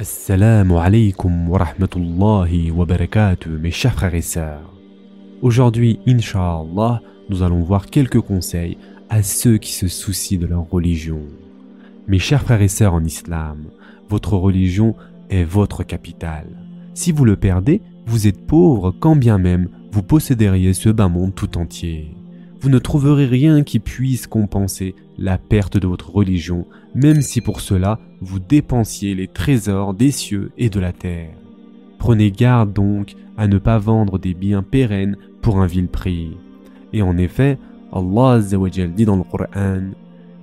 Assalamu alaikum wa rahmatullahi wa barakatuh, mes chers frères et sœurs. Aujourd'hui, Inch'Allah, nous allons voir quelques conseils à ceux qui se soucient de leur religion. Mes chers frères et sœurs en islam, votre religion est votre capital. Si vous le perdez, vous êtes pauvre quand bien même vous posséderiez ce bas monde tout entier. Vous ne trouverez rien qui puisse compenser la perte de votre religion, même si pour cela vous dépensiez les trésors des cieux et de la terre. Prenez garde donc à ne pas vendre des biens pérennes pour un vil prix. Et en effet, Allah dit dans le Coran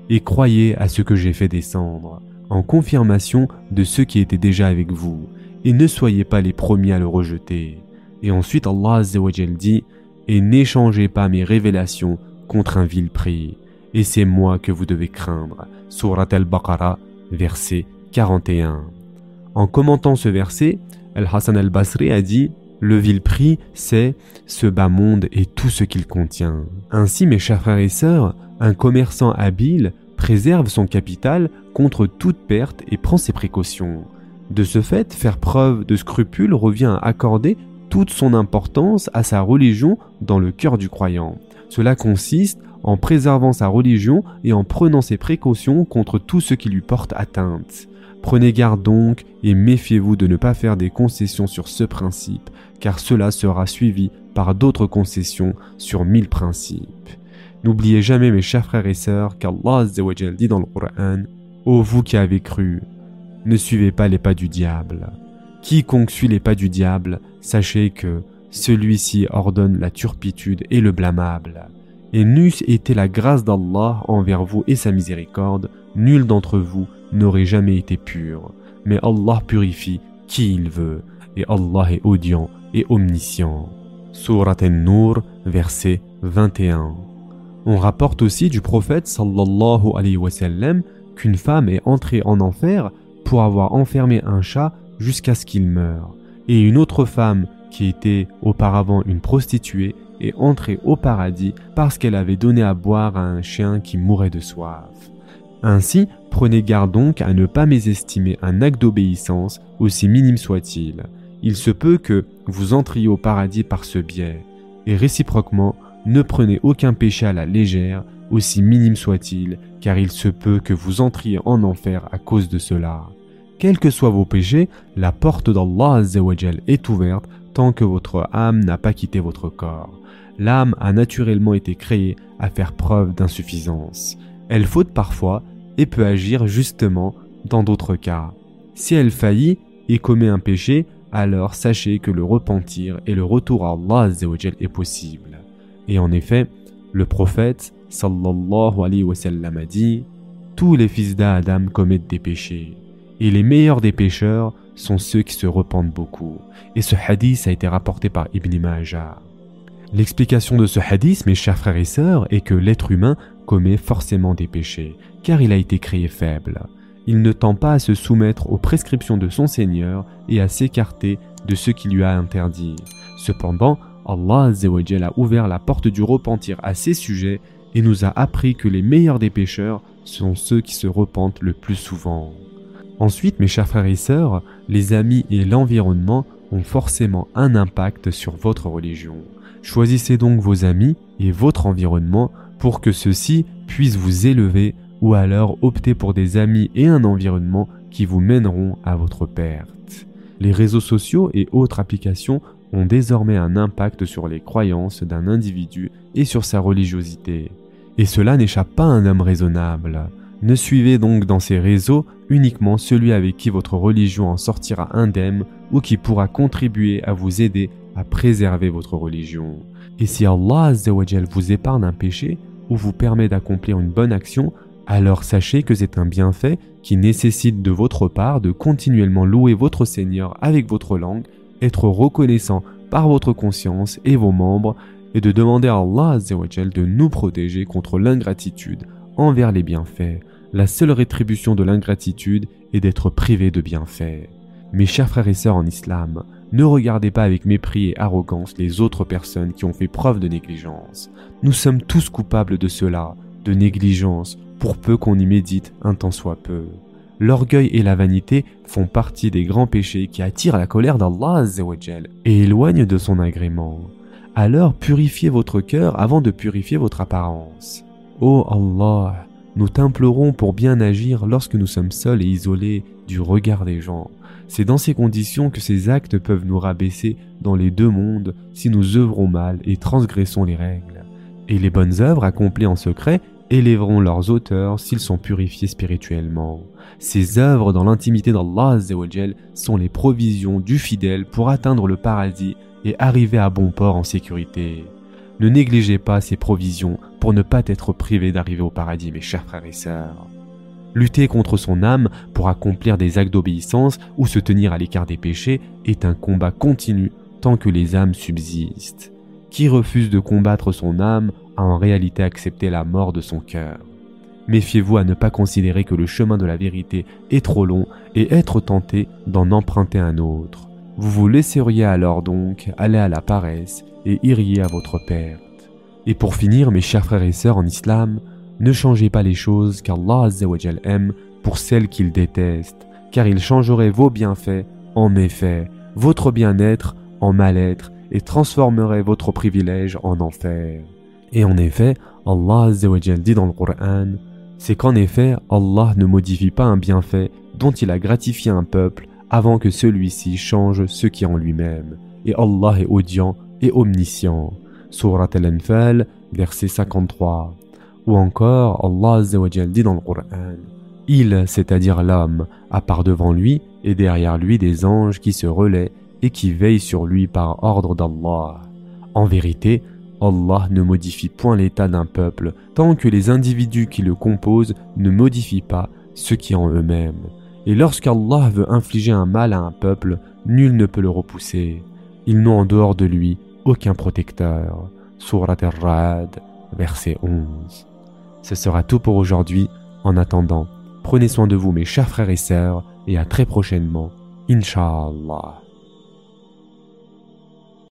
Et croyez à ce que j'ai fait descendre, en confirmation de ceux qui étaient déjà avec vous, et ne soyez pas les premiers à le rejeter. Et ensuite Allah dit et n'échangez pas mes révélations contre un vil prix. Et c'est moi que vous devez craindre. Surat al-Baqarah, verset 41. En commentant ce verset, Al-Hassan al-Basri a dit Le vil prix, c'est ce bas monde et tout ce qu'il contient. Ainsi, mes chers frères et sœurs, un commerçant habile préserve son capital contre toute perte et prend ses précautions. De ce fait, faire preuve de scrupule revient à accorder toute son importance à sa religion dans le cœur du croyant. Cela consiste en préservant sa religion et en prenant ses précautions contre tout ce qui lui porte atteinte. Prenez garde donc et méfiez-vous de ne pas faire des concessions sur ce principe, car cela sera suivi par d'autres concessions sur mille principes. N'oubliez jamais mes chers frères et sœurs qu'Allah dit dans le Coran Ô vous qui avez cru, ne suivez pas les pas du diable. Quiconque suit les pas du diable, sachez que celui-ci ordonne la turpitude et le blâmable. Et n'eût été la grâce d'Allah envers vous et sa miséricorde, nul d'entre vous n'aurait jamais été pur. Mais Allah purifie qui il veut, et Allah est audient et omniscient. Surat An-Nur, verset 21. On rapporte aussi du prophète sallallahu alayhi wa sallam qu'une femme est entrée en enfer pour avoir enfermé un chat jusqu'à ce qu'il meure. Et une autre femme, qui était auparavant une prostituée, est entrée au paradis parce qu'elle avait donné à boire à un chien qui mourait de soif. Ainsi, prenez garde donc à ne pas mésestimer un acte d'obéissance, aussi minime soit-il. Il se peut que vous entriez au paradis par ce biais, et réciproquement, ne prenez aucun péché à la légère, aussi minime soit-il, car il se peut que vous entriez en enfer à cause de cela. Quels que soient vos péchés, la porte d'Allah est ouverte tant que votre âme n'a pas quitté votre corps. L'âme a naturellement été créée à faire preuve d'insuffisance. Elle faute parfois et peut agir justement dans d'autres cas. Si elle faillit et commet un péché, alors sachez que le repentir et le retour à Allah est possible. Et en effet, le prophète sallallahu alayhi wa a dit Tous les fils d'Adam commettent des péchés et les meilleurs des pécheurs sont ceux qui se repentent beaucoup. Et ce hadith a été rapporté par Ibn Majah. L'explication de ce hadith, mes chers frères et sœurs, est que l'être humain commet forcément des péchés, car il a été créé faible. Il ne tend pas à se soumettre aux prescriptions de son Seigneur et à s'écarter de ce qui lui a interdit. Cependant, Allah a ouvert la porte du repentir à ses sujets et nous a appris que les meilleurs des pécheurs sont ceux qui se repentent le plus souvent. Ensuite, mes chers frères et sœurs, les amis et l'environnement ont forcément un impact sur votre religion. Choisissez donc vos amis et votre environnement pour que ceux-ci puissent vous élever ou alors optez pour des amis et un environnement qui vous mèneront à votre perte. Les réseaux sociaux et autres applications ont désormais un impact sur les croyances d'un individu et sur sa religiosité. Et cela n'échappe pas à un homme raisonnable. Ne suivez donc dans ces réseaux uniquement celui avec qui votre religion en sortira indemne ou qui pourra contribuer à vous aider à préserver votre religion. Et si Allah vous épargne un péché ou vous permet d'accomplir une bonne action, alors sachez que c'est un bienfait qui nécessite de votre part de continuellement louer votre Seigneur avec votre langue, être reconnaissant par votre conscience et vos membres, et de demander à Allah de nous protéger contre l'ingratitude envers les bienfaits. La seule rétribution de l'ingratitude est d'être privé de bienfaits. Mes chers frères et sœurs en islam, ne regardez pas avec mépris et arrogance les autres personnes qui ont fait preuve de négligence. Nous sommes tous coupables de cela, de négligence, pour peu qu'on y médite un temps soit peu. l'orgueil et la vanité font partie des grands péchés qui attirent la colère d'Allah et éloignent de son agrément. Alors purifiez votre cœur avant de purifier votre apparence. Ô Allah, nous t'implorons pour bien agir lorsque nous sommes seuls et isolés du regard des gens. C'est dans ces conditions que ces actes peuvent nous rabaisser dans les deux mondes si nous œuvrons mal et transgressons les règles. Et les bonnes œuvres accomplies en secret élèveront leurs auteurs s'ils sont purifiés spirituellement. Ces œuvres dans l'intimité d'Allah sont les provisions du fidèle pour atteindre le paradis et arriver à bon port en sécurité. Ne négligez pas ces provisions pour ne pas être privé d'arriver au paradis, mes chers frères et sœurs. Lutter contre son âme pour accomplir des actes d'obéissance ou se tenir à l'écart des péchés est un combat continu tant que les âmes subsistent. Qui refuse de combattre son âme a en réalité accepté la mort de son cœur. Méfiez-vous à ne pas considérer que le chemin de la vérité est trop long et être tenté d'en emprunter un autre. Vous vous laisseriez alors donc aller à la paresse et iriez à votre perte. Et pour finir, mes chers frères et sœurs en islam, ne changez pas les choses qu'Allah aime pour celles qu'il déteste, car il changerait vos bienfaits en méfaits, votre bien-être en mal-être et transformerait votre privilège en enfer. Et en effet, Allah dit dans le Coran, c'est qu'en effet, Allah ne modifie pas un bienfait dont il a gratifié un peuple avant que celui-ci change ce qui est en lui-même. Et Allah est audient et omniscient. Surat Al-Anfal, verset 53. Ou encore, Allah dit dans le Coran, Il, c'est-à-dire l'homme, a par devant lui et derrière lui des anges qui se relaient et qui veillent sur lui par ordre d'Allah. En vérité, Allah ne modifie point l'état d'un peuple tant que les individus qui le composent ne modifient pas ce qui est en eux-mêmes. Et lorsqu'Allah veut infliger un mal à un peuple, nul ne peut le repousser. Ils n'ont en dehors de lui aucun protecteur. Surat al-Ra'd, verset 11. Ce sera tout pour aujourd'hui. En attendant, prenez soin de vous mes chers frères et sœurs et à très prochainement. Inch'Allah.